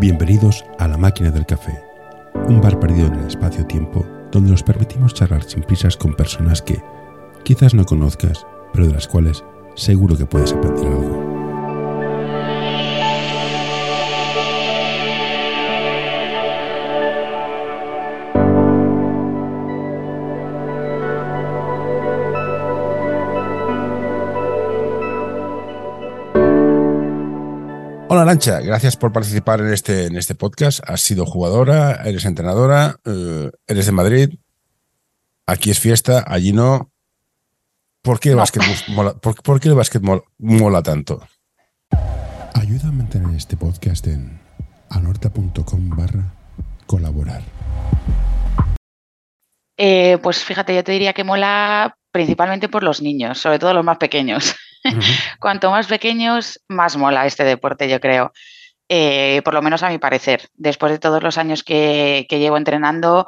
Bienvenidos a La Máquina del Café, un bar perdido en el espacio-tiempo donde nos permitimos charlar sin prisas con personas que quizás no conozcas, pero de las cuales seguro que puedes aprender Arancha, gracias por participar en este, en este podcast. Has sido jugadora, eres entrenadora, eh, eres de Madrid. Aquí es fiesta, allí no. ¿Por qué el básquet mola, por, por qué el básquet mola, mola tanto? Ayuda a mantener este podcast en anorta.com barra colaborar. Eh, pues fíjate, yo te diría que mola principalmente por los niños, sobre todo los más pequeños. Cuanto más pequeños, más mola este deporte, yo creo. Eh, por lo menos a mi parecer. Después de todos los años que, que llevo entrenando,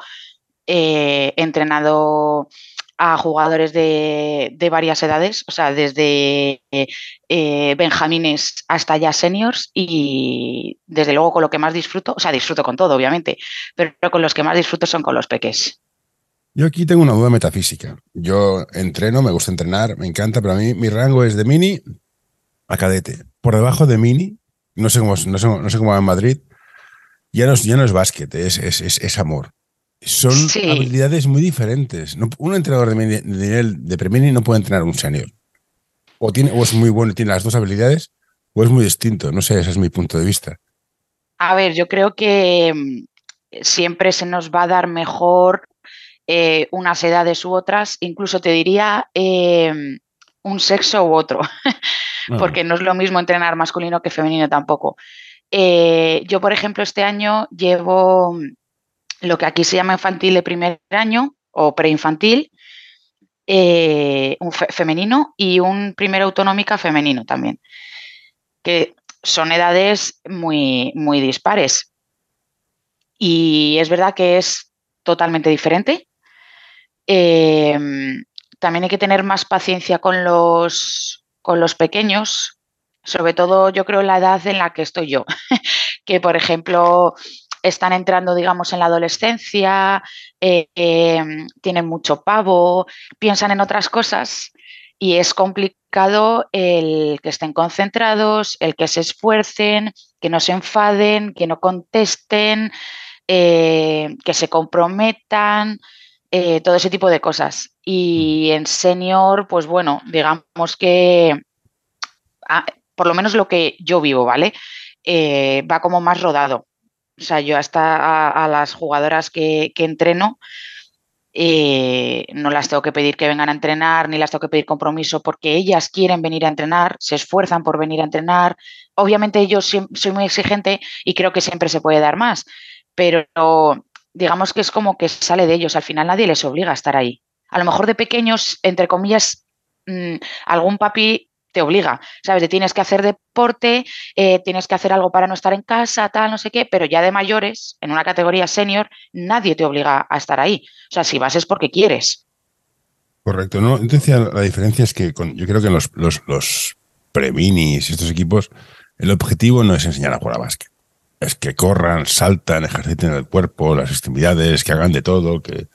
eh, he entrenado a jugadores de, de, varias edades, o sea, desde eh, benjamines hasta ya seniors y desde luego con lo que más disfruto, o sea, disfruto con todo, obviamente, pero con los que más disfruto son con los peques. Yo aquí tengo una duda metafísica. Yo entreno, me gusta entrenar, me encanta, pero a mí mi rango es de mini a cadete. Por debajo de mini, no sé cómo, no sé, no sé cómo va en Madrid, ya no, ya no es básquet, es, es, es, es amor. Son sí. habilidades muy diferentes. No, un entrenador de, mini, de nivel de premini no puede entrenar a un senior. O, tiene, o es muy bueno y tiene las dos habilidades, o es muy distinto. No sé, ese es mi punto de vista. A ver, yo creo que mm, siempre se nos va a dar mejor eh, unas edades u otras, incluso te diría eh, un sexo u otro, porque no es lo mismo entrenar masculino que femenino tampoco. Eh, yo, por ejemplo, este año llevo lo que aquí se llama infantil de primer año o preinfantil, un fe femenino y un primera autonómica femenino también, que son edades muy, muy dispares. Y es verdad que es totalmente diferente. Eh, también hay que tener más paciencia con los, con los pequeños, sobre todo yo creo la edad en la que estoy yo, que por ejemplo están entrando, digamos, en la adolescencia, eh, eh, tienen mucho pavo, piensan en otras cosas y es complicado el que estén concentrados, el que se esfuercen, que no se enfaden, que no contesten, eh, que se comprometan. Eh, todo ese tipo de cosas. Y en senior, pues bueno, digamos que, ah, por lo menos lo que yo vivo, ¿vale? Eh, va como más rodado. O sea, yo hasta a, las jugadoras que, que entreno, eh, no las tengo que pedir que vengan a entrenar, ni las tengo que pedir compromiso porque ellas quieren venir a entrenar, se esfuerzan por venir a entrenar. Obviamente yo soy muy exigente y creo que siempre se puede dar más, pero digamos que es como que sale de ellos, al final nadie les obliga a estar ahí. A lo mejor de pequeños, entre comillas, mmm, algún papi te obliga, ¿sabes? De tienes que hacer deporte, eh, tienes que hacer algo para no estar en casa, tal, no sé qué, pero ya de mayores, en una categoría senior, nadie te obliga a estar ahí. O sea, si vas es porque quieres. Correcto, ¿no? Entonces la diferencia es que con, yo creo que en los, los, los preminis y estos equipos, el objetivo no es enseñar a jugar a básquet es que corran, saltan, ejerciten el cuerpo, las extremidades, que hagan de todo, que,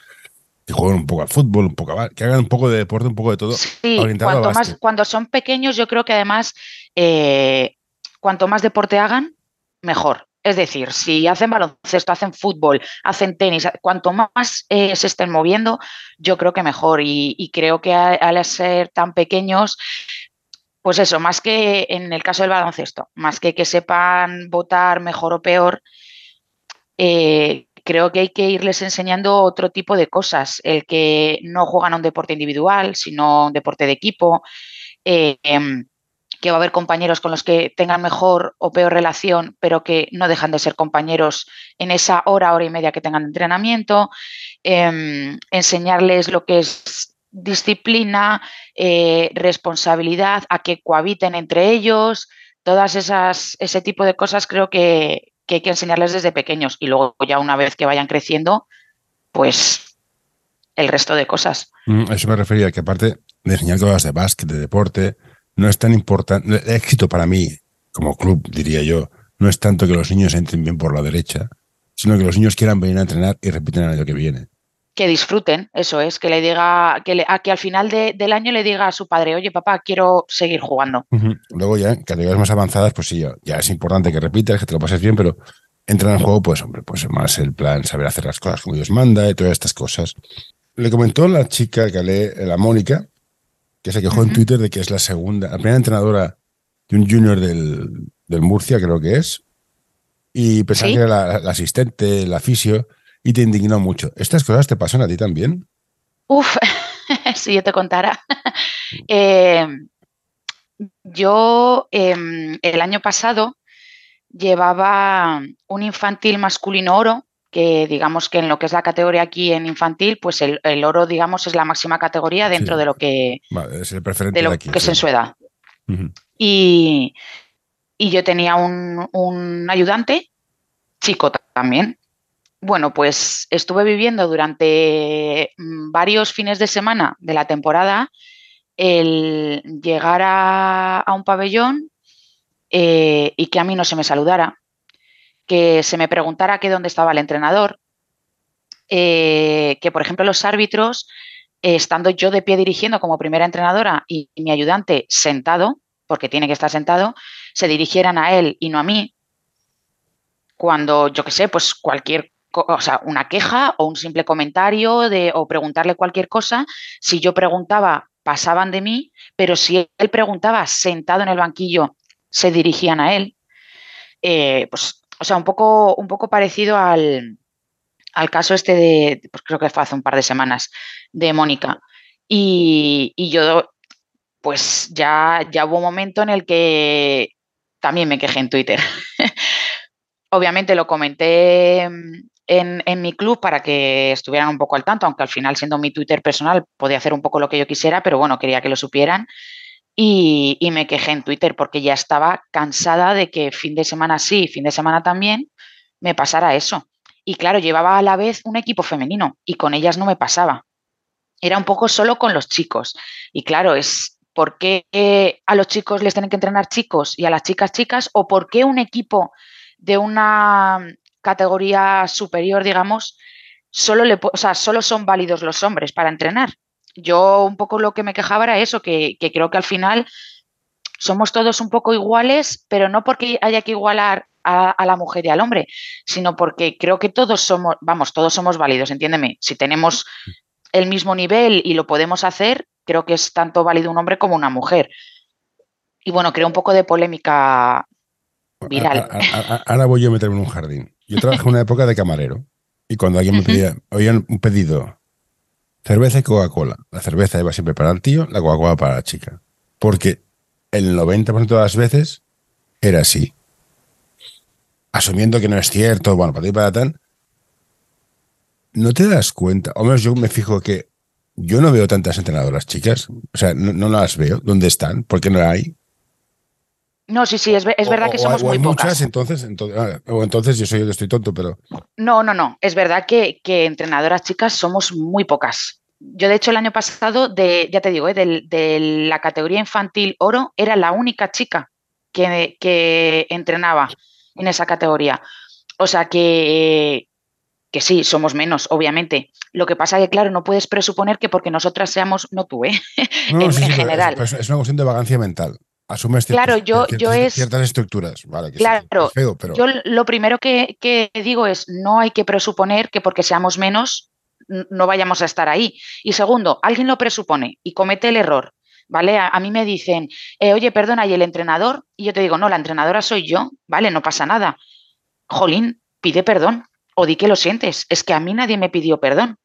que jueguen un poco al fútbol, un poco a, que hagan un poco de deporte, un poco de todo. Sí, cuanto más, cuando son pequeños, yo creo que además, eh, cuanto más deporte hagan, mejor. Es decir, si hacen baloncesto, hacen fútbol, hacen tenis, cuanto más eh, se estén moviendo, yo creo que mejor. Y, y creo que al ser tan pequeños, pues eso, más que en el caso del baloncesto, más que que sepan votar mejor o peor, eh, creo que hay que irles enseñando otro tipo de cosas, el que no juegan a un deporte individual, sino un deporte de equipo, eh, que va a haber compañeros con los que tengan mejor o peor relación, pero que no dejan de ser compañeros en esa hora, hora y media que tengan entrenamiento, eh, enseñarles lo que es disciplina, eh, responsabilidad, a que cohabiten entre ellos, todas esas, ese tipo de cosas creo que, que, hay que enseñarles desde pequeños y luego ya una vez que vayan creciendo, pues el resto de cosas. Mm, eso me refería, que aparte de enseñar cosas de básquet, de deporte, no es tan importante, el éxito para mí como club, diría yo, no es tanto que los niños entren bien por la derecha, sino que los niños quieran venir a entrenar y repiten el año que viene. Que disfruten, eso es, que le diga, que, le, a que al final del año le diga a su padre, oye papá, quiero seguir jugando. Luego ya, categorías más avanzadas, pues sí, ya, es importante que repitas, que te lo pases bien, pero entrar en juego, pues hombre, pues más el plan, saber hacer las cosas como Dios manda y todas estas cosas. Le comentó la chica que lee, la Mónica, que se quejó en Twitter de que es la segunda, la primera entrenadora de un junior del, del Murcia, creo que es, y pensaba que era la, asistente, la fisio, y te indignó mucho. ¿Estas cosas te pasan a ti también? Uf, si yo te contara. Eh, yo em, el año pasado llevaba un infantil masculino oro, que digamos que en lo que es la categoría aquí en infantil, pues el, oro, digamos, es la máxima categoría dentro de lo que, es el preferente de lo que es en su edad. y, y yo tenía un, ayudante, chico también. Bueno, pues estuve viviendo durante mm, varios fines de semana de la temporada el llegar a, un pabellón eh, y que a mí no se me saludara, que se me preguntara que dónde estaba el entrenador, eh, que por ejemplo los árbitros, estando yo de pie dirigiendo como primera entrenadora y mi ayudante sentado, porque tiene que estar sentado, se dirigieran a él y no a mí, cuando, yo qué sé, pues cualquier o sea, una queja o un simple comentario de, o preguntarle cualquier cosa, si yo preguntaba, pasaban de mí, pero si él preguntaba sentado en el banquillo, se dirigían a él. Eh, pues, o sea, un poco, un poco parecido al, al caso este de, pues creo que fue hace un par de semanas, de Mónica. Y, y, yo pues ya, ya hubo un momento en el que también me quejé en Twitter. Obviamente lo comenté en, mi club para que estuvieran un poco al tanto, aunque al final siendo mi Twitter personal podía hacer un poco lo que yo quisiera, pero bueno, quería que lo supieran. Y, y, me quejé en Twitter porque ya estaba cansada de que fin de semana sí, fin de semana también, me pasara eso. Y claro, llevaba a la vez un equipo femenino y con ellas no me pasaba. Era un poco solo con los chicos. Y claro, es, ¿Por qué a los chicos les tienen que entrenar chicos y a las chicas chicas? ¿O por qué un equipo de una categoría superior, digamos, solo, le, o sea, solo son válidos los hombres para entrenar? Yo un poco lo que me quejaba era eso, que, creo que al final somos todos un poco iguales, pero no porque haya que igualar a, a, la mujer y al hombre, sino porque creo que todos somos, vamos, todos somos válidos, entiéndeme. Si tenemos el mismo nivel y lo podemos hacer, creo que es tanto válido un hombre como una mujer. Y bueno, creo un poco de polémica viral. ahora voy yo a meterme en un jardín. Yo trabajé en una época de camarero y cuando alguien me pedía, oían un pedido, cerveza y Coca-Cola. La cerveza iba siempre para el tío, la Coca-Cola para la chica. Porque el 90% de las veces era así. Asumiendo que no es cierto, bueno, para ti para tan, no te das cuenta, o menos yo me fijo que yo no veo tantas entrenadoras chicas, o sea, no, las veo. ¿Dónde están? ¿Por qué no hay? No, sí, sí, es, verdad que somos muy muchas, entonces, entonces, ah, o entonces yo soy yo que estoy tonto, pero... No, no, no, es verdad que, entrenadoras chicas somos muy pocas. Yo, de hecho, el año pasado, de, ya te digo, eh, de, la categoría infantil oro, era la única chica que, que entrenaba en esa categoría. O sea que, que sí, somos menos, obviamente. Lo que pasa es que, claro, no puedes presuponer que porque nosotras seamos, no tú, ¿eh? en, general. Es, una cuestión de vagancia mental. Asumes claro, yo, ciertas, yo es, ciertas estructuras. Vale, claro, pero... yo lo primero que, que digo es no hay que presuponer que porque seamos menos no vayamos a estar ahí. Y segundo, alguien lo presupone y comete el error. ¿Vale? A, mí me dicen, eh, oye, perdona, ¿y el entrenador? Y yo te digo, no, la entrenadora soy yo, ¿vale? No pasa nada. Jolín, pide perdón o di que lo sientes. Es que a mí nadie me pidió perdón.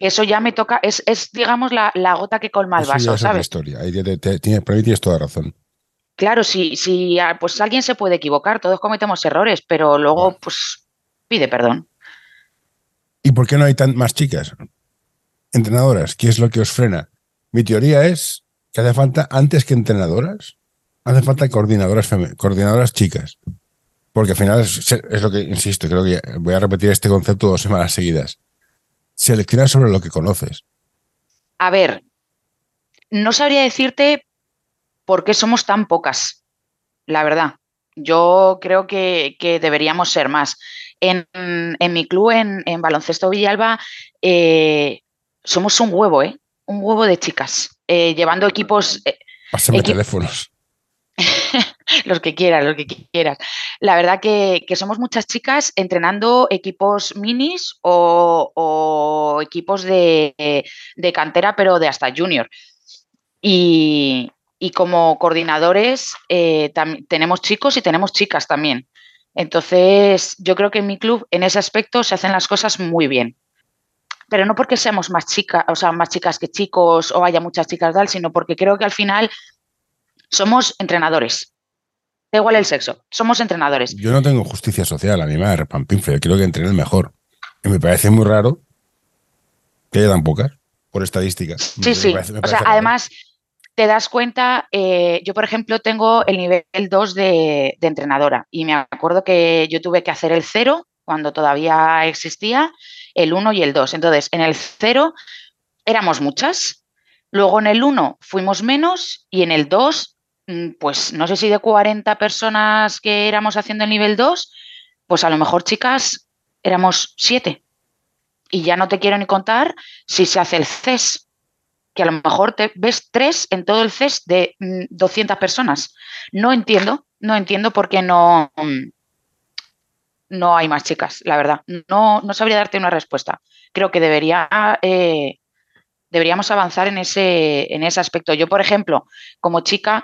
Eso ya me toca, es, digamos, la, gota que colma el vaso, ¿sabes? Es historia. Ahí tienes toda razón. Claro, si, si ah, pues alguien se puede equivocar, todos cometemos errores, pero luego, pues, pide perdón. ¿Y por qué no hay tan más chicas? Entrenadoras, ¿qué es lo que os frena? Mi teoría es que hace falta, antes que entrenadoras, hace falta coordinadoras, coordinadoras chicas. Porque al final es, lo que, insisto, creo que voy a repetir este concepto dos semanas seguidas. Selecciona sobre lo que conoces. A ver, no sabría decirte por qué somos tan pocas, la verdad. Yo creo que, deberíamos ser más. En, mi club, en, Baloncesto Villalba, eh, somos un huevo, ¿eh? Un huevo de chicas, eh, llevando equipos... Pásame teléfonos. los que quieras, los que quieras. La verdad que, somos muchas chicas entrenando equipos minis o, equipos de, cantera, pero de hasta junior. Y, como coordinadores eh, tenemos chicos y tenemos chicas también. Entonces, yo creo que en mi club, en ese aspecto, se hacen las cosas muy bien. Pero no porque seamos más chicas, o sea, más chicas que chicos o haya muchas chicas tal, sino porque creo que al final somos entrenadores. Da igual el sexo, somos entrenadores. Yo no tengo justicia social, a mí me da repampinfe, yo creo que entrene el mejor. Y me parece muy raro que haya tan pocas, por estadística. Sí, sí. o sea, además, te das cuenta, eh, yo por ejemplo tengo el nivel 2 de, de, entrenadora y me acuerdo que yo tuve que hacer el 0 cuando todavía existía, el 1 y el 2. Entonces, en el 0 éramos muchas, luego en el 1 fuimos menos y en el 2 Mm, pues no sé si de 40 personas que éramos haciendo el nivel 2, pues a lo mejor chicas éramos 7. Y ya no te quiero ni contar si se hace el CES, que a lo mejor te ves 3 en todo el CES de 200 mm, personas. No entiendo, no entiendo por qué no, mm, no hay más chicas, la verdad. No, no sabría darte una respuesta. Creo que debería, eh, deberíamos avanzar en ese, en ese aspecto. Yo, por ejemplo, como chica,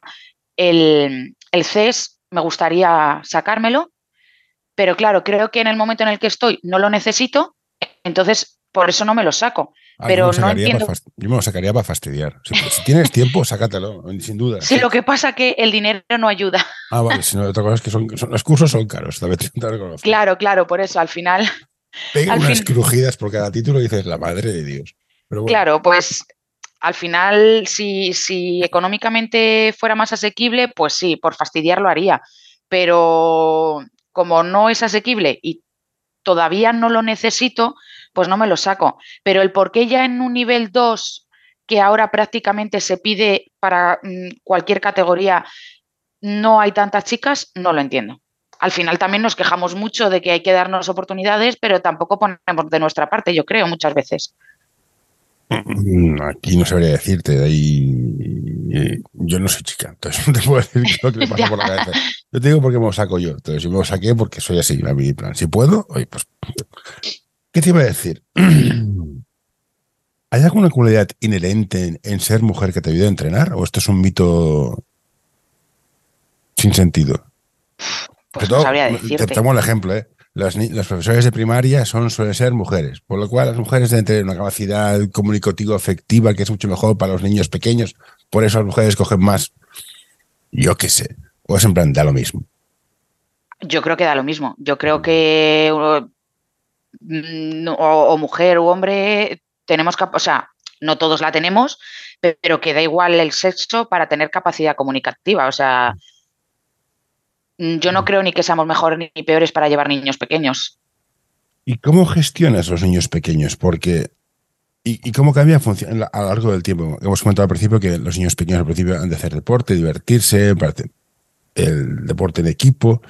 el, CES me gustaría sacármelo, pero claro, creo que en el momento en el que estoy no lo necesito, entonces por eso no me lo saco. Ah, pero yo, me no yo me lo sacaría para fastidiar. Si, tienes tiempo, sácatelo, sin duda. Sí, lo que pasa que el dinero no ayuda. Ah, vale, si no, otra cosa es que son, los cursos son caros, Claro, claro, por eso al final. Pega unas crujidas por cada título y dices, la madre de Dios. Claro, pues al final, si, si, económicamente fuera más asequible, pues sí, por fastidiar lo haría. Pero como no es asequible y todavía no lo necesito, pues no me lo saco. Pero el por qué ya en un nivel 2, que ahora prácticamente se pide para mm, cualquier categoría, no hay tantas chicas, no lo entiendo. Al final también nos quejamos mucho de que hay que darnos oportunidades, pero tampoco ponemos de nuestra parte, yo creo, muchas veces. Mm, aquí no sabría decirte, de ahí yo no soy chica, entonces no te puedo decir lo que me pasa por la cabeza. Yo te digo porque me lo saco yo, entonces yo me lo saqué porque soy así, a mi plan. Si puedo, oye, pues. ¿Qué te iba a decir? ¿Hay alguna cualidad inherente en, ser mujer que te ayude a entrenar? ¿O esto es un mito sin sentido? Pues no sabría decirte. Te tomo el ejemplo, ¿eh? los, profesores de primaria son, suelen ser mujeres, por lo cual las mujeres deben tener una capacidad comunicativa efectiva que es mucho mejor para los niños pequeños, por eso las mujeres cogen más, yo qué sé, o es en plan, da lo mismo. Yo creo que da lo mismo, yo creo que mm, o, mujer o hombre tenemos, o sea, no todos la tenemos, pero que da igual el sexo para tener capacidad comunicativa, o sea... Yo no creo ni que seamos mejores ni peores para llevar niños pequeños. ¿Y cómo gestionas los niños pequeños? Porque ¿Y, cómo cambia a lo largo del tiempo? Hemos comentado al principio que los niños pequeños al principio han de hacer deporte, divertirse, el deporte en equipo.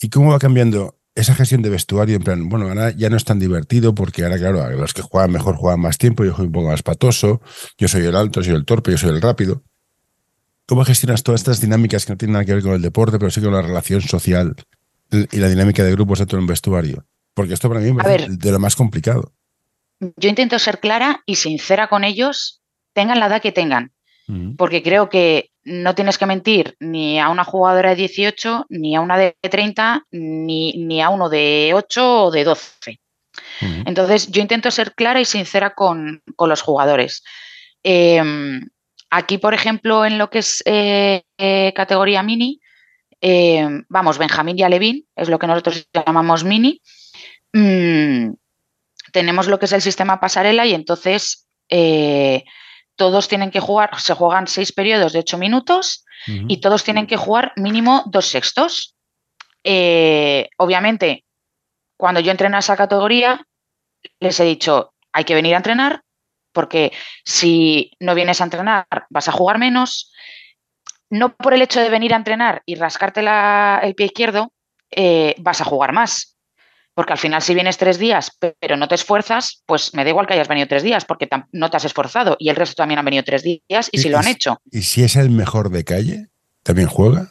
¿Y cómo va cambiando esa gestión de vestuario? En plan, bueno, ahora ya no es tan divertido porque ahora, claro, los que juegan mejor juegan más tiempo, yo soy un poco más patoso, yo soy el alto, yo soy el torpe, yo soy el rápido. ¿Cómo gestionas todas estas dinámicas que no tienen nada que ver con el deporte, pero sí con la relación social y la dinámica de grupos dentro de un vestuario? Porque esto para mí es de lo más complicado. Yo intento ser clara y sincera con ellos, tengan la edad que tengan. Porque creo que no tienes que mentir ni a una jugadora de 18, ni a una de 30, ni, ni a uno de 8 o de 12. Entonces, yo intento ser clara y sincera con, los jugadores. Eh, Aquí, por ejemplo, en lo que es eh, eh, categoría mini, eh, vamos, Benjamín y Alevín, es lo que nosotros llamamos mini. Mm, tenemos lo que es el sistema pasarela y entonces todos tienen que jugar, se juegan seis periodos de ocho minutos y todos tienen que jugar mínimo dos sextos. obviamente, cuando yo entreno a esa categoría, les he dicho, hay que venir a entrenar, porque si no vienes a entrenar vas a jugar menos. no por el hecho de venir a entrenar y rascarte el pie izquierdo, eh, vas a jugar más. Porque al final, si vienes tres días, pero no te esfuerzas, pues me da igual que hayas venido tres días, porque no te has esforzado. Y el resto también han venido tres días y, si lo han hecho. ¿Y si es el mejor de calle, también juega?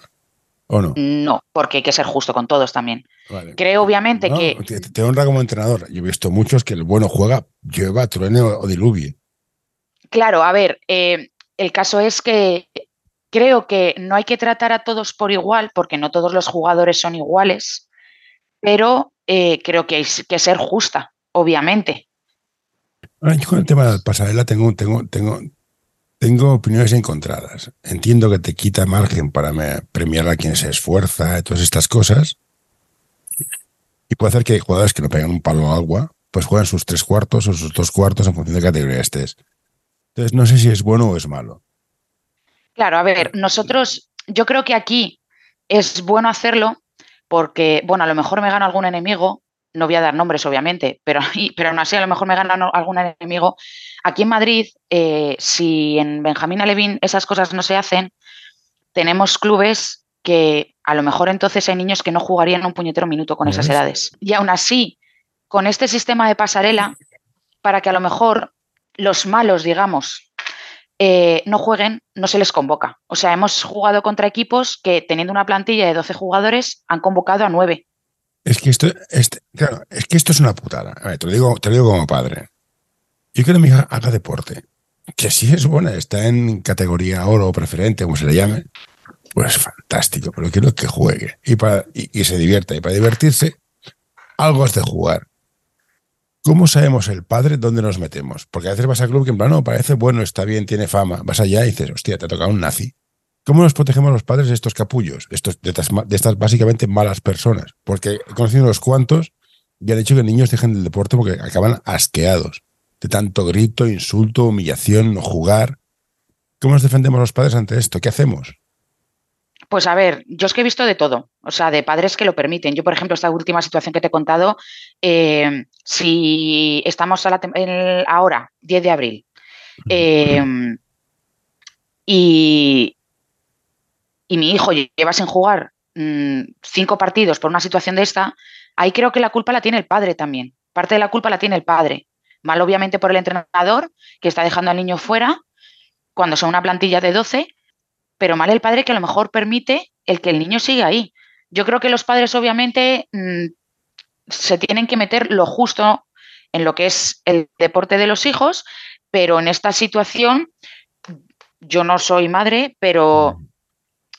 ¿O no? No, porque hay que ser justo con todos también. Creo, obviamente, que. Te, honra como entrenador. Yo he visto muchos que el bueno juega, lleva, truene o diluvie. Claro, a ver, eh, el caso es que creo que no hay que tratar a todos por igual, porque no todos los jugadores son iguales, pero eh, creo que hay que ser justa, obviamente. yo con el tema de la pasarela tengo, tengo, tengo, tengo opiniones encontradas. Entiendo que te quita margen para premiar a quien se esfuerza, todas estas cosas. Y puede hacer que jugadores que no pegan un palo al agua, pues jueguen sus tres cuartos o sus dos cuartos en función de qué categoría estés. Entonces, no sé si es bueno o es malo. Claro, a ver, nosotros, yo creo que aquí es bueno hacerlo porque, bueno, a lo mejor me gana algún enemigo, no voy a dar nombres, obviamente, pero, pero aún así a lo mejor me gana algún enemigo. Aquí en Madrid, eh, si en Benjamín Alevín esas cosas no se hacen, tenemos clubes que a lo mejor entonces hay niños que no jugarían un puñetero minuto con esas edades. Y aún así, con este sistema de pasarela, para que a lo mejor los malos, digamos, eh, no jueguen, no se les convoca. O sea, hemos jugado contra equipos que teniendo una plantilla de 12 jugadores han convocado a 9. Es que esto, este, es que esto es una putada. A ver, te lo digo, te lo digo como padre. Yo quiero que mi hija haga deporte. Que si es buena, está en categoría oro preferente, como se le llame, pues fantástico, pero quiero que juegue y, para, y se divierta. Y para divertirse, algo es de jugar. ¿Cómo sabemos el padre dónde nos metemos? Porque a veces vas al club que en plan, no, parece bueno, está bien, tiene fama. Vas allá y dices, hostia, te ha tocado un nazi. ¿Cómo nos protegemos los padres de estos capullos, estos, de, estas, básicamente malas personas? Porque he conocido unos cuantos y han hecho que niños dejen el deporte porque acaban asqueados de tanto grito, insulto, humillación, no jugar. ¿Cómo nos defendemos los padres ante esto? ¿Qué hacemos? Pues a ver, yo es que he visto de todo, o sea, de padres que lo permiten. Yo, por ejemplo, esta última situación que te he contado, eh, si estamos ahora, 10 de abril, eh, y, mi hijo lleva sin jugar mm, cinco partidos por una situación de esta, ahí creo que la culpa la tiene el padre también. Parte de la culpa la tiene el padre. Mal, obviamente, por el entrenador que está dejando al niño fuera cuando son una plantilla de 12 pero mal el padre que a lo mejor permite el que el niño siga ahí. Yo creo que los padres obviamente mm, se tienen que meter lo justo en lo que es el deporte de los hijos, pero en esta situación yo no soy madre, pero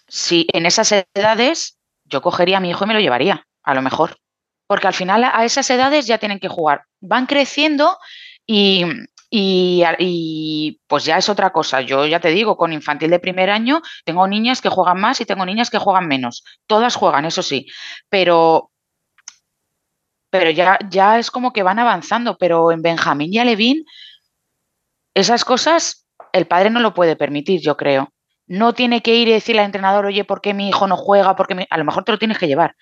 si en esas edades yo cogería a mi hijo y me lo llevaría, a lo mejor. Porque al final a esas edades ya tienen que jugar. Van creciendo y, y, pues ya es otra cosa. Yo ya te digo, con infantil de primer año tengo niñas que juegan más y tengo niñas que juegan menos. Todas juegan, eso sí. Pero, pero ya, ya es como que van avanzando. Pero en Benjamín y Alevín, esas cosas el padre no lo puede permitir, yo creo. No tiene que ir y decirle al entrenador, oye, ¿por qué mi hijo no juega? Porque a lo mejor te lo tienes que llevar.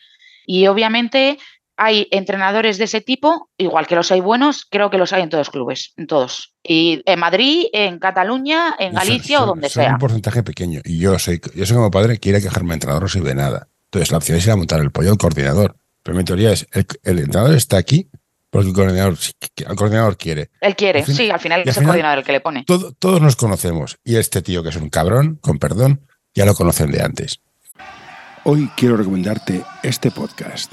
Y obviamente hay entrenadores de ese tipo, igual que los hay buenos, creo que los hay en todos los clubes, en todos. Y en Madrid, en Cataluña, en Galicia o donde sea. un porcentaje pequeño. Y yo soy, yo soy como padre, quiere quejarme entrenador no sirve de nada. Entonces la opción es ir a montar el pollo al coordinador. Pero mi teoría es, el, entrenador está aquí porque el coordinador, el coordinador quiere. Él quiere, sí, al final es el coordinador el que le pone. todos nos conocemos. Y este tío que es un cabrón, con perdón, ya lo conocen de antes. Hoy quiero recomendarte este podcast.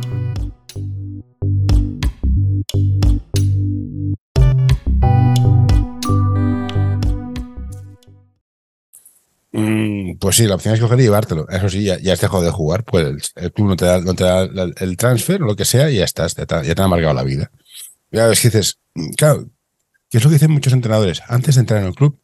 Pues sí, la opción es coger y llevártelo. Eso sí, ya, ya has dejado de jugar, pues el, club no te da, no te da el transfer o lo que sea y ya estás, ya te, ya te han amargado la vida. Ya ves que dices, claro, ¿qué es lo que dicen muchos entrenadores? Antes de entrar en el club,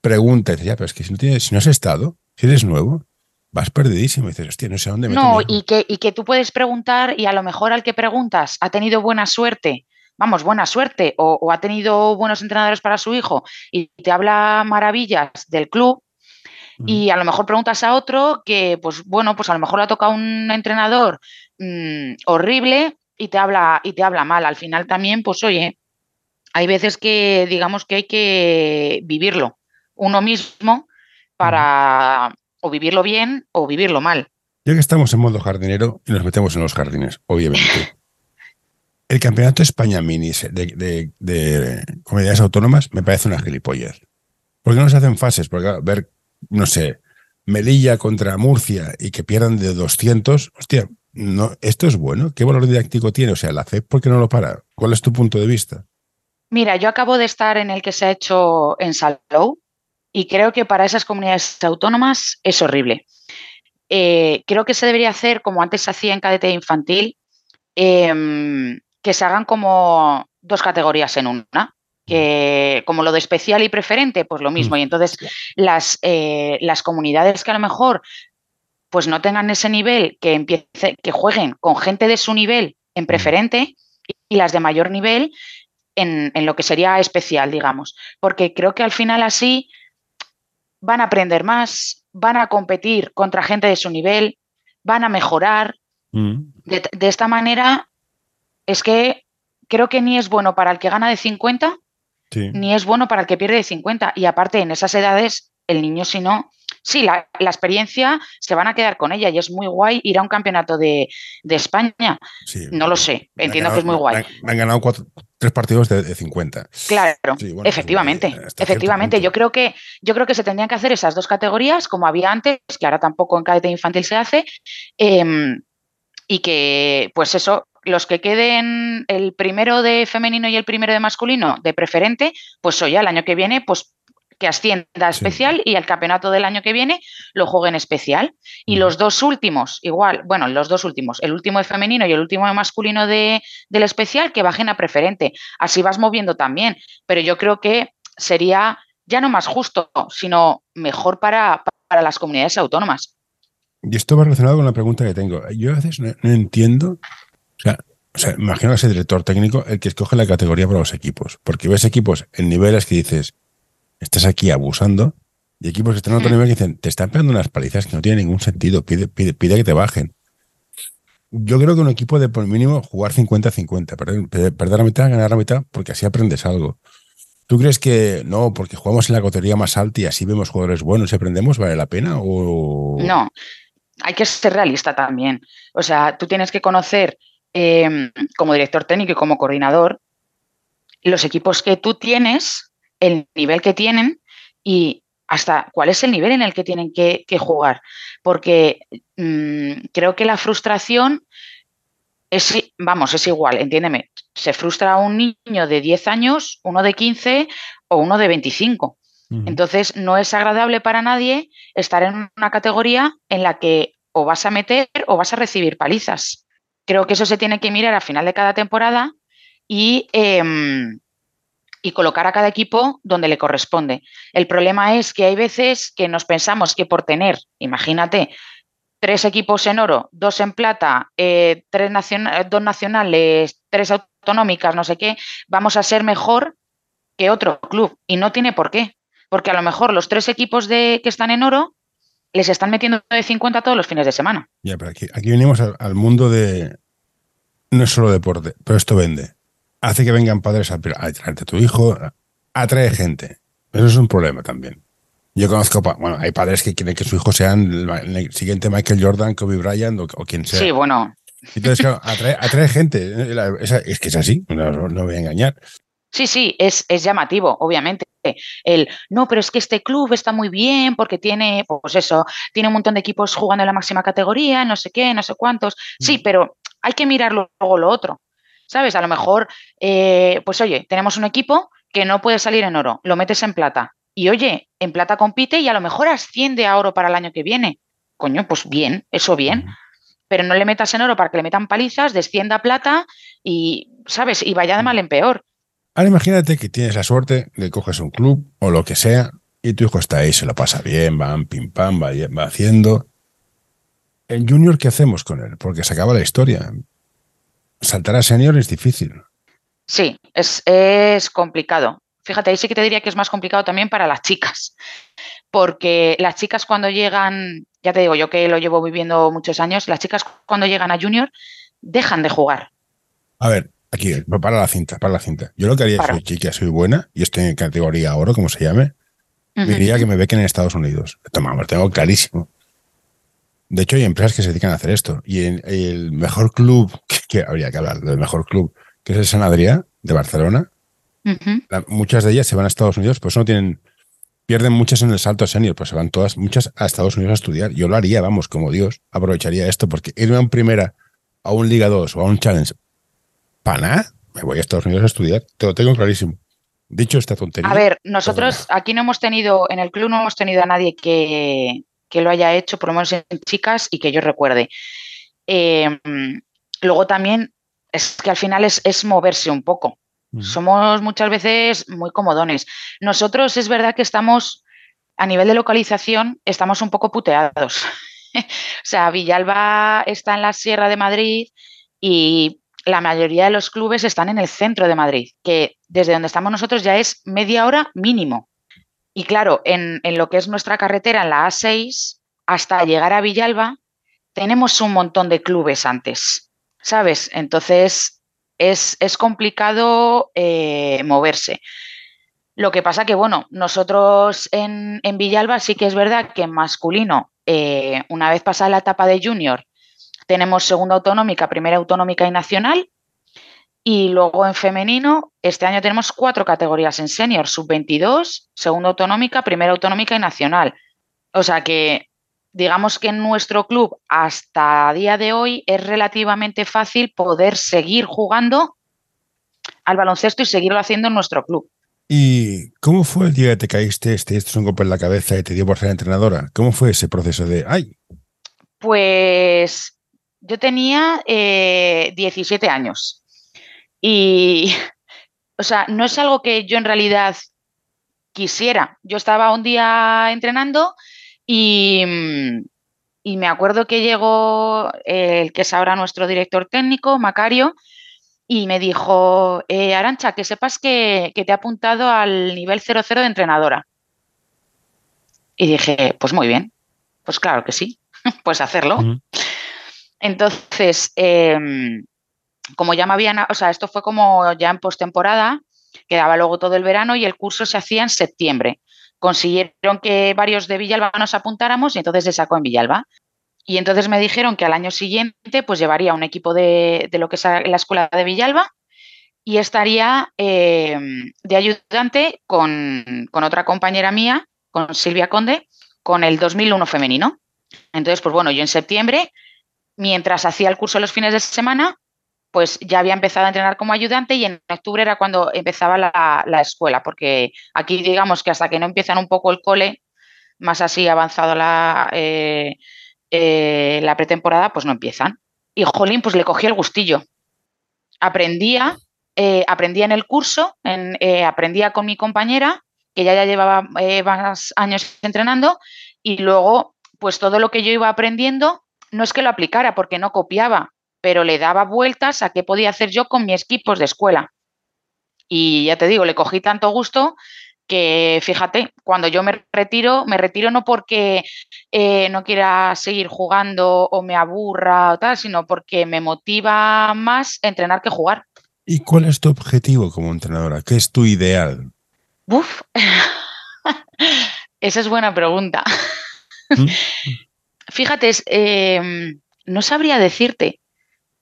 pregunta, ya, pero es que si no, tienes, si no has estado, si eres nuevo, vas perdidísimo. Y dices, hostia, no sé dónde me No, y que, y que tú puedes preguntar y a lo mejor al que preguntas ha tenido buena suerte vamos, buena suerte, o, ha tenido buenos entrenadores para su hijo y te habla maravillas del club, y a lo mejor preguntas a otro que, pues bueno, pues a lo mejor le ha tocado un entrenador mm, horrible y te habla y te habla mal. Al final también, pues oye, hay veces que digamos que hay que vivirlo uno mismo para o vivirlo bien o vivirlo mal. Ya que estamos en modo jardinero y nos metemos en los jardines, obviamente. El campeonato España Minis de, de, comunidades autónomas me parece una gilipollas. ¿Por qué no se hacen fases? Porque ver no sé, Melilla contra Murcia y que pierdan de 200, hostia, no, esto es bueno. ¿Qué valor didáctico tiene? O sea, la FEP, ¿por qué no lo para? ¿Cuál es tu punto de vista? Mira, yo acabo de estar en el que se ha hecho en Salou y creo que para esas comunidades autónomas es horrible. Eh, creo que se debería hacer como antes se hacía en cadete infantil, em, que se hagan como dos categorías en una que como lo de especial y preferente, pues lo mismo. Mm. Y entonces las, eh, las comunidades que a lo mejor pues no tengan ese nivel, que empiece, que jueguen con gente de su nivel en mm. preferente y las de mayor nivel en, en, lo que sería especial, digamos. Porque creo que al final así van a aprender más, van a competir contra gente de su nivel, van a mejorar. Mm. De, de, esta manera, es que creo que ni es bueno para el que gana de 50 ni es bueno para el que pierde de 50. Y aparte, en esas edades, el niño, si no, sí, la, experiencia se van a quedar con ella y es muy guay ir a un campeonato de, España. no lo sé, entiendo que es muy guay. Me han, ganado tres partidos de, 50. Claro, efectivamente, efectivamente. Yo creo, que, yo creo que se tendrían que hacer esas dos categorías, como había antes, que ahora tampoco en cadete infantil se hace. Em, y que, pues eso, los que queden el primero de femenino y el primero de masculino de preferente, pues oye, el año que viene, pues que ascienda especial y el campeonato del año que viene lo jueguen especial. Y los dos últimos, igual, bueno, los dos últimos, el último de femenino y el último de masculino de, del especial, que bajen a preferente. Así vas moviendo también. Pero yo creo que sería ya no más justo, sino mejor para, para las comunidades autónomas. Y esto va relacionado con la pregunta que tengo. Yo a veces no entiendo o sea, o sea, imagino a ese director técnico el que escoge la categoría para los equipos, porque ves equipos en niveles que dices, estás aquí abusando, y equipos que están en otro nivel que dicen, te están pegando unas palizas que no tienen ningún sentido, pide, pide, pide que te bajen. Yo creo que un equipo de por mínimo jugar 50-50, perder, perder, la mitad, ganar la mitad, porque así aprendes algo. ¿Tú crees que no, porque jugamos en la categoría más alta y así vemos jugadores buenos y aprendemos, vale la pena? O... No, hay que ser realista también. O sea, tú tienes que conocer Em, como director técnico y como coordinador, los equipos que tú tienes, el nivel que tienen y hasta cuál es el nivel en el que tienen que, jugar. Porque mm, creo que la frustración es, vamos, es igual, entiéndeme, se frustra un niño de 10 años, uno de 15 o uno de 25. Entonces, no es agradable para nadie estar en una categoría en la que o vas a meter o vas a recibir palizas. Creo que eso se tiene que mirar al final de cada temporada y, em, y colocar a cada equipo donde le corresponde. El problema es que hay veces que nos pensamos que por tener, imagínate, tres equipos en oro, dos en plata, eh, tres dos nacionales, tres autonómicas, no sé qué, vamos a ser mejor que otro club. Y no tiene por qué. Porque a lo mejor los tres equipos que están en oro les están metiendo de 50 todos los fines de semana. Ya, pero aquí, venimos al, mundo de. No es solo deporte, pero esto vende. Hace que vengan padres a, a traerte a tu hijo, atrae gente. Eso es un problema también. Yo conozco, bueno, hay padres que quieren que su hijo sea el, siguiente Michael Jordan, Kobe Bryant o, quien sea. Sí, bueno. Entonces, claro, atrae, gente. Es que es así, no, no voy a engañar. Sí, sí, es, es, llamativo, obviamente. El no, pero es que este club está muy bien porque tiene, pues eso, tiene un montón de equipos jugando en la máxima categoría, no sé qué, no sé cuántos. Sí, mm. pero hay que mirar luego lo otro. ¿Sabes? A lo mejor, eh, pues oye, tenemos un equipo que no puede salir en oro, lo metes en plata y oye, en plata compite y a lo mejor asciende a oro para el año que viene. Coño, pues bien, eso bien. Pero no le metas en oro para que le metan palizas, descienda a plata y, ¿sabes? Y vaya de mal en peor. Ahora imagínate que tienes la suerte de coges un club o lo que sea y tu hijo está ahí, se lo pasa bien, van, pim, pam, va, va haciendo. ¿El junior qué hacemos con él? Porque se acaba la historia. Saltar a senior es difícil. Sí, es, es complicado. Fíjate, ahí sí que te diría que es más complicado también para las chicas, porque las chicas cuando llegan, ya te digo, yo que lo llevo viviendo muchos años, las chicas cuando llegan a junior dejan de jugar. A ver, aquí, para la cinta, para la cinta. Yo lo que haría, es soy chica, soy buena, y estoy en categoría oro, como se llame, diría que me bequen en Estados Unidos. Toma, lo tengo clarísimo. De hecho, hay empresas que se dedican a hacer esto. Y el mejor club, que, habría que hablar del mejor club, que es el San Adrià de Barcelona, muchas de ellas se van a Estados Unidos, pues no tienen, pierden muchas en el salto senior, pues se van todas, muchas a Estados Unidos a estudiar. Yo lo haría, vamos, como Dios, aprovecharía esto, porque irme a un primera, a un Liga 2 o a un Challenge, para nada, me voy a Estados Unidos a estudiar, te lo tengo clarísimo. Dicho esta tontería. A ver, nosotros aquí no hemos tenido, en el club no hemos tenido a nadie que, lo haya hecho, por lo menos en chicas, y que yo recuerde. Em, luego también es que al final es, moverse un poco. Somos muchas veces muy comodones. Nosotros es verdad que estamos, a nivel de localización, estamos un poco puteados. o sea, Villalba está en la Sierra de Madrid y la mayoría de los clubes están en el centro de Madrid, que desde donde estamos nosotros ya es media hora mínimo. Y claro, en, lo que es nuestra carretera, en la A6, hasta llegar a Villalba, tenemos un montón de clubes antes, ¿sabes? Entonces es, complicado eh, moverse. Lo que pasa que, bueno, nosotros en, Villalba sí que es verdad que en masculino, eh, una vez pasada la etapa de junior, tenemos segunda autonómica, primera autonómica y nacional. Y luego en femenino, este año tenemos cuatro categorías en senior, sub-22, segunda autonómica, primera autonómica y nacional. O sea que digamos que en nuestro club hasta día de hoy es relativamente fácil poder seguir jugando al baloncesto y seguirlo haciendo en nuestro club. ¿Y cómo fue el día que te caíste, este, esto es un golpe en la cabeza y te dio por ser entrenadora? ¿Cómo fue ese proceso de, ay? Pues yo tenía 17 eh, años y, o sea, no es algo que yo en realidad quisiera. Yo estaba un día entrenando y, y me acuerdo que llegó el que es ahora nuestro director técnico, Macario, y me dijo, eh, Arancha, que sepas que, te he apuntado al nivel 00 de entrenadora. Y dije, pues muy bien, pues claro que sí, pues hacerlo. Entonces, em, como ya me habían, o sea, esto fue como ya en postemporada, quedaba luego todo el verano y el curso se hacía en septiembre. Consiguieron que varios de Villalba nos apuntáramos y entonces se sacó en Villalba. Y entonces me dijeron que al año siguiente pues llevaría un equipo de, lo que es la escuela de Villalba y estaría em, de ayudante con, con, otra compañera mía, con Silvia Conde, con el 2001 femenino. Entonces, pues bueno, yo en septiembre mientras hacía el curso los fines de semana, pues ya había empezado a entrenar como ayudante y en octubre era cuando empezaba la, escuela, porque aquí digamos que hasta que no empiezan un poco el cole, más así avanzado la, eh, eh, la pretemporada, pues no empiezan. Y Jolín, pues le cogí el gustillo. Aprendía, eh, aprendía en el curso, aprendía con mi compañera, que ya, ya llevaba más años entrenando, y luego, pues todo lo que yo iba aprendiendo, no es que lo aplicara porque no copiaba, pero le daba vueltas a qué podía hacer yo con mis equipos de escuela. Y ya te digo, le cogí tanto gusto que fíjate, cuando yo me retiro, me retiro no porque eh, no quiera seguir jugando o me aburra o tal, sino porque me motiva más entrenar que jugar. ¿Y cuál es tu objetivo como entrenadora? ¿Qué es tu ideal? Uf, esa es buena pregunta. ¿Mm? Fíjate, em, no sabría decirte,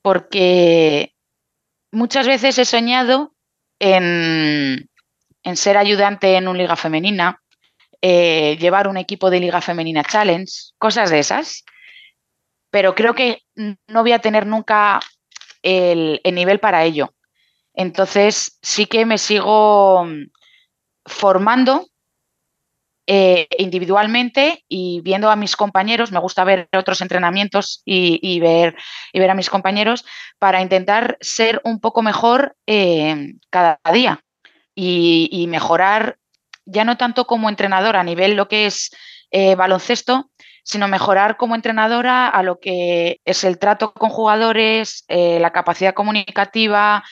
porque muchas veces he soñado en, ser ayudante en una liga femenina, eh, llevar un equipo de liga femenina challenge, cosas de esas, pero creo que no voy a tener nunca el, el nivel para ello. Entonces sí que me sigo formando eh, individualmente y viendo a mis compañeros, me gusta ver otros entrenamientos y, ver, y ver a mis compañeros para intentar ser un poco mejor eh, cada día y, mejorar ya no tanto como entrenador a nivel lo que es eh, baloncesto, sino mejorar como entrenadora a lo que es el trato con jugadores, la capacidad comunicativa,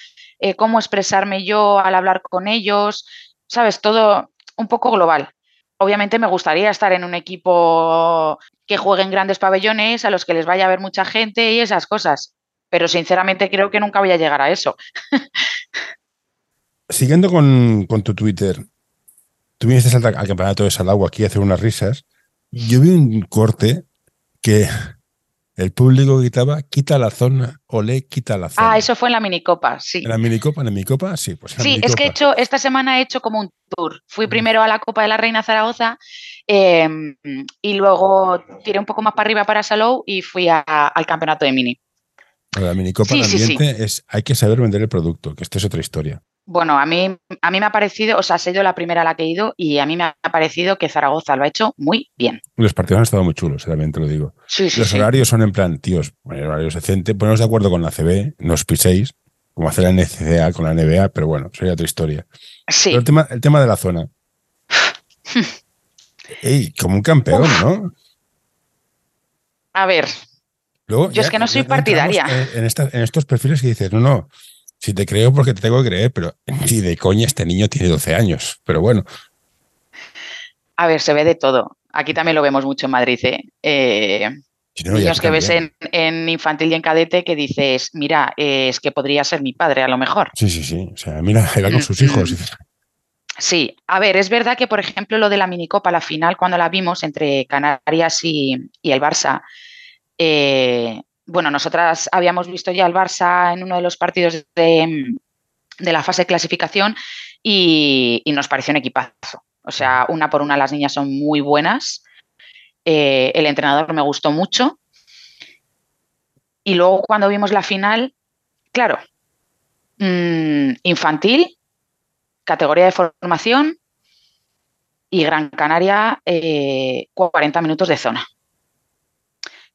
cómo expresarme yo al hablar con ellos, sabes, todo un poco global. Obviamente me gustaría estar en un equipo que juegue en grandes pabellones, a los que les vaya a ver mucha gente y esas cosas. Pero sinceramente creo que nunca voy a llegar a eso. Siguiendo con, tu Twitter, tú viniste al, al campeonato de Salagua aquí a hacer unas risas. Yo vi un corte que el público gritaba, quita la zona, olé, quita la zona. Ah, eso fue en la minicopa, sí. En la minicopa, en la minicopa, sí. Pues sí, es que he hecho, esta semana he hecho como un tour. Fui mm. primero a la Copa de la Reina Zaragoza em, y luego tiré un poco más para arriba para Salou y fui al campeonato de mini. La minicopa sí, ambiente es, hay que saber vender el producto, que esto es otra historia. Bueno, a mí, a mí me ha parecido, o sea, he sido la primera a la que he ido y a mí me ha parecido que Zaragoza lo ha hecho muy bien. Los partidos han estado muy chulos, eh, también te lo digo. Sí, sí, Los horarios son en plan, tíos, bueno, horarios decentes, ponemos de acuerdo con la CB, no os piséis, como hace la NCA con la NBA, pero bueno, sería otra historia. Sí. el tema, el tema de la zona. Ey, como un campeón, ¿no? A ver. yo es que no soy partidaria. En, en estos perfiles que dices, no, no, si te creo porque te tengo que creer, pero si de coña este niño tiene 12 años, pero bueno. A ver, se ve de todo. Aquí también lo vemos mucho en Madrid. ¿eh? eh niños que ves en, infantil y en cadete que dices, mira, es que podría ser mi padre a lo mejor. Sí, sí, sí. O sea, mira, era con sus hijos. Sí, a ver, es verdad que, por ejemplo, lo de la minicopa, la final, cuando la vimos entre Canarias y, el Barça, eh, bueno, nosotras habíamos visto ya al Barça en uno de los partidos de, la fase de clasificación y, nos pareció un equipazo. O sea, una por una las niñas son muy buenas. Eh, el entrenador me gustó mucho. Y luego cuando vimos la final, claro, mm, infantil, categoría de formación y Gran Canaria, 40 eh, minutos de zona.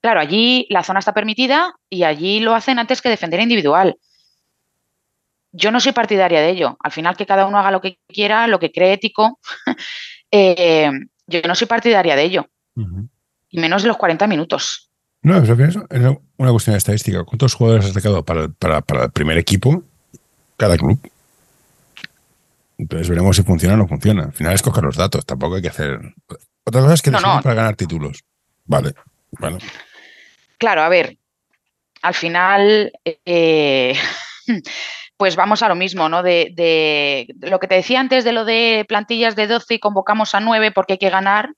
Claro, allí la zona está permitida y allí lo hacen antes que defender individual. Yo no soy partidaria de ello. Al final que cada uno haga lo que quiera, lo que cree ético. Eh, yo no soy partidaria de ello. Y menos de los 40 minutos. No, es, una cuestión de estadística. ¿Cuántos jugadores has sacado para, el primer equipo? Cada club. Entonces veremos si funciona o no funciona. Al final es coger los datos, tampoco hay que hacer. Otra cosa es que no, para ganar títulos. Vale, bueno. Claro, a ver, al final, eh, pues vamos a lo mismo, ¿no? De, lo que te decía antes de lo de plantillas de 12 y convocamos a 9 porque hay que ganar,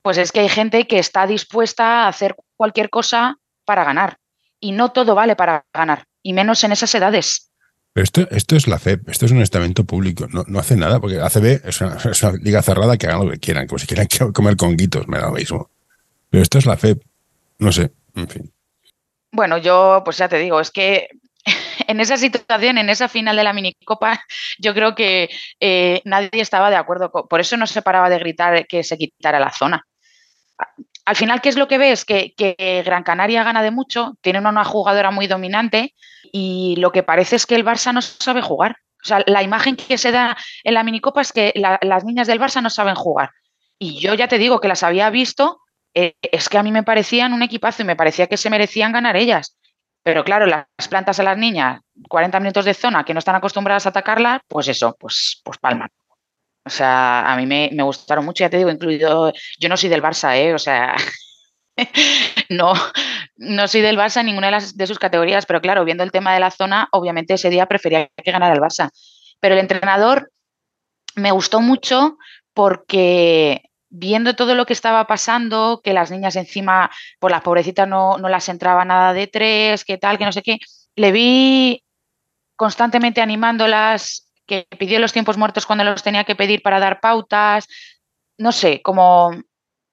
pues es que hay gente que está dispuesta a hacer cualquier cosa para ganar. Y no todo vale para ganar, y menos en esas edades. Pero esto, esto es la FEP, esto es un estamento público, no, hace nada, porque ACB es una, es una, liga cerrada que hagan lo que quieran, como si quieran comer conguitos, me da lo mismo. Pero esto es la FEP, no sé, en fin. Bueno, yo pues ya te digo, es que en esa situación, en esa final de la minicopa, yo creo que eh, nadie estaba de acuerdo. por eso no se paraba de gritar que se quitara la zona. Al final, ¿qué es lo que ves? Que, que Gran Canaria gana de mucho, tiene una jugadora muy dominante y lo que parece es que el Barça no sabe jugar. O sea, la imagen que se da en la minicopa es que las niñas del Barça no saben jugar. Y yo ya te digo que las había visto eh, es que a mí me parecían un equipazo y me parecía que se merecían ganar ellas. Pero claro, las plantas a las niñas, 40 minutos de zona que no están acostumbradas a atacarlas, pues eso, pues, pues. O sea, a mí me, gustaron mucho, ya te digo, incluido, yo no soy del Barça, ¿eh? O sea, no, no soy del Barça en ninguna de, las, de sus categorías, pero claro, viendo el tema de la zona, obviamente ese día prefería que ganara el Barça. Pero el entrenador me gustó mucho porque viendo todo lo que estaba pasando, que las niñas encima, por las pobrecitas no, no las entraba nada de tres, que tal, que no sé qué, le vi constantemente animándolas, que pidió los tiempos muertos cuando los tenía que pedir para dar pautas, no sé, como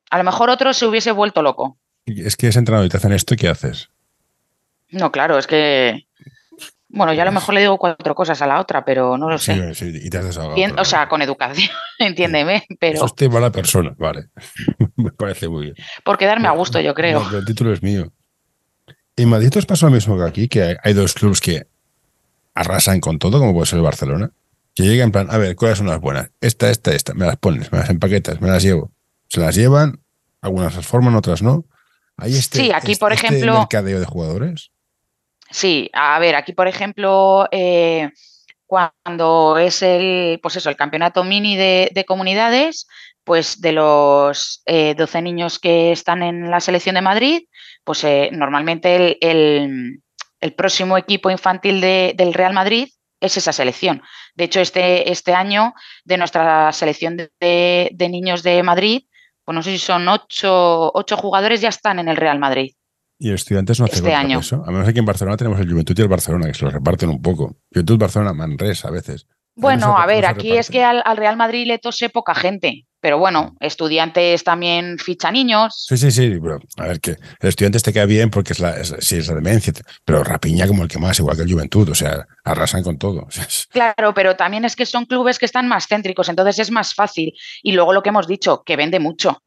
a lo mejor otro se hubiese vuelto loco. Es que es entrenado y te hacen esto, ¿qué haces? No, claro, es que Bueno, yo a lo mejor le digo cuatro cosas a la otra, pero no lo sé. Sí, sí, y te has desahogado. Bien, o sea, con educación, entiéndeme, pero Eso es tema la persona, vale. Me parece muy bien. por quedarme a gusto, yo creo. No, pero el título es mío. En Madrid os pasa lo mismo que aquí, que hay, dos clubes que arrasan con todo, como puede ser el Barcelona, que llegan en plan, a ver, ¿cuáles son las buenas? Esta, esta, esta, me las pones, me las empaquetas, me las llevo. Se las llevan, algunas las forman, otras no. Hay este, Sí, aquí, este- por este ejemplo- mercadeo de jugadores. Sí, a ver, aquí por ejemplo, eh, cuando es el, pues eso, el campeonato mini de, de comunidades, pues de los eh, 12 niños que están en la selección de Madrid, pues eh, normalmente el, el- próximo equipo infantil de- del Real Madrid es esa selección. De hecho, este, este año de nuestra selección de, de- de niños de Madrid, pues no sé si son ocho, ocho jugadores ya están en el Real Madrid. Y estudiantes no hacen Este año. eso. A menos aquí en Barcelona tenemos el Juventud y el Barcelona, que se lo reparten un poco. Juventud, Barcelona, Manresa a veces. Bueno, no se- a ver, no aquí es que al, al Real Madrid le tose poca gente, pero bueno, estudiantes también ficha niños. Sí, sí, sí, pero a ver, que el estudiante te queda bien porque es la, es, sí, es la demencia, pero rapiña como el que más, igual que el Juventud, o sea, arrasan con todo. Claro, pero también es que son clubes que están más céntricos, entonces es más fácil. Y luego lo que hemos dicho, que vende mucho.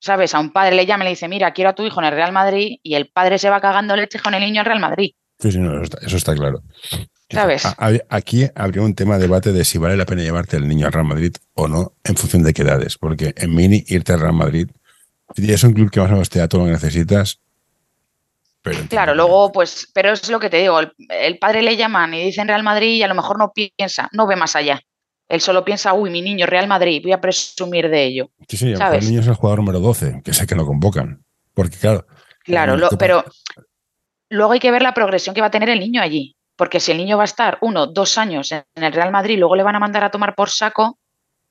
¿Sabes? A un padre le llama y le dice, mira, quiero a tu hijo en el Real Madrid, y el padre se va cagando leche con el niño al Real Madrid. sí, sí, no, eso, está, eso está claro. ¿Sabes? A- a- Aquí habría un tema de debate de si vale la pena llevarte al niño al Real Madrid o no, en función de qué edades, porque en Mini irte al Real Madrid, si es un club que más o menos te da todo lo que necesitas, pero Claro, luego, pues, pero es lo que te digo, el, el padre le llaman y dicen Real Madrid y a lo mejor no piensa, no ve más allá. Él solo piensa, uy, mi niño, Real Madrid, voy a presumir de ello. Sí, sí, ¿sabes? el niño es el jugador número 12, que sé que lo convocan, porque claro, Claro, Mm, lo- ¿qué pero luego hay que ver la progresión que va a tener el niño allí. Porque si el niño va a estar uno, dos años en el Real Madrid, luego le van a mandar a tomar por saco,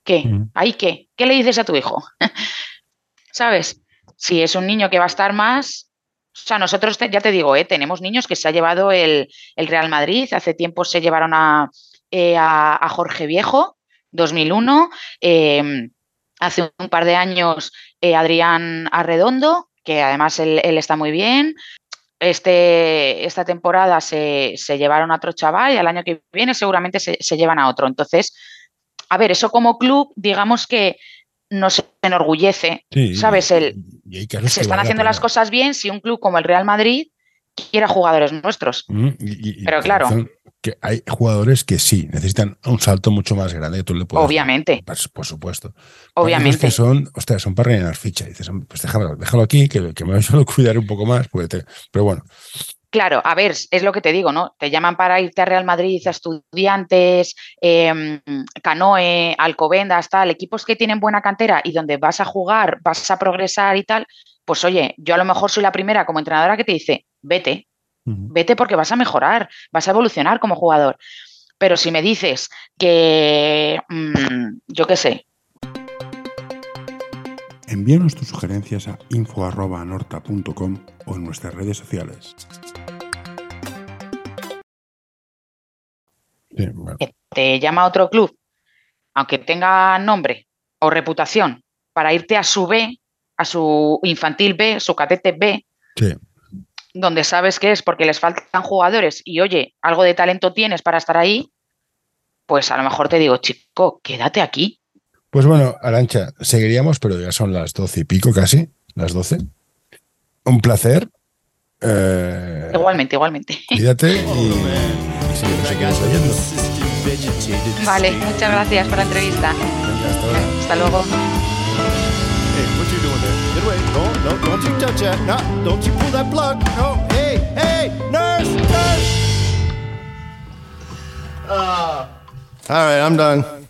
¿qué? Ujú. ¿Ahí qué? ¿Qué le dices a tu hijo? ¿Sabes? Si es un niño que va a estar más. O sea, nosotros, te- ya te digo, ¿eh? tenemos niños que se ha llevado el, el Real Madrid. Hace tiempo se llevaron a, eh, a, a Jorge Viejo, 2001. eh, hace un par de años eh, Adrián Arredondo, que además él, él está muy bien. Este, esta temporada se, se llevaron a otro chaval y al año que viene seguramente se, se llevan a otro. Entonces, a ver, eso como club, digamos que nos enorgullece, sí, ¿sabes? El, y se están la haciendo las cosas bien si un club como el Real Madrid quiere a jugadores nuestros. Mm, y- y- y Pero claro. Que hay jugadores que sí, necesitan un salto mucho más grande tú le puedes. Obviamente, Por, por supuesto. Obviamente. que son, ostras, son para rellenar ficha. Y dices, "Hombre, pues déjalo, déjalo aquí, que, que me suelo cuidar un poco más. Pues te- pero bueno, Claro, a ver, es lo que te digo, ¿no? Te llaman para irte a Real Madrid, a estudiantes, eh, Canoe, Alcobendas, tal, equipos que tienen buena cantera y donde vas a jugar, vas a progresar y tal, pues oye, yo a lo mejor soy la primera como entrenadora que te dice, vete, vete porque vas a mejorar, vas a evolucionar como jugador. Pero si me dices que, mm, yo qué sé, Envíanos tus sugerencias a info.norta.com o en nuestras redes sociales. sí, bueno. que te llama a otro club, aunque tenga nombre o reputación, para irte a su B, a su infantil B, su cadete B, Sí. Donde sabes que es porque les faltan jugadores y oye, algo de talento tienes para estar ahí, pues a lo mejor te digo, chico, quédate aquí. Pues bueno, Arancha, seguiríamos, pero ya son las doce y pico casi, las doce. Un placer. Eh, Igualmente, igualmente. cuídate y, y si nos seguimos oyendo. Vale, muchas gracias por la entrevista. Hasta luego. What you doing there? Get away. No, no, don't you touch that. No, don't you pull that plug. No. Hey, hey, nurse, nurse. Uh, all right, I'm done.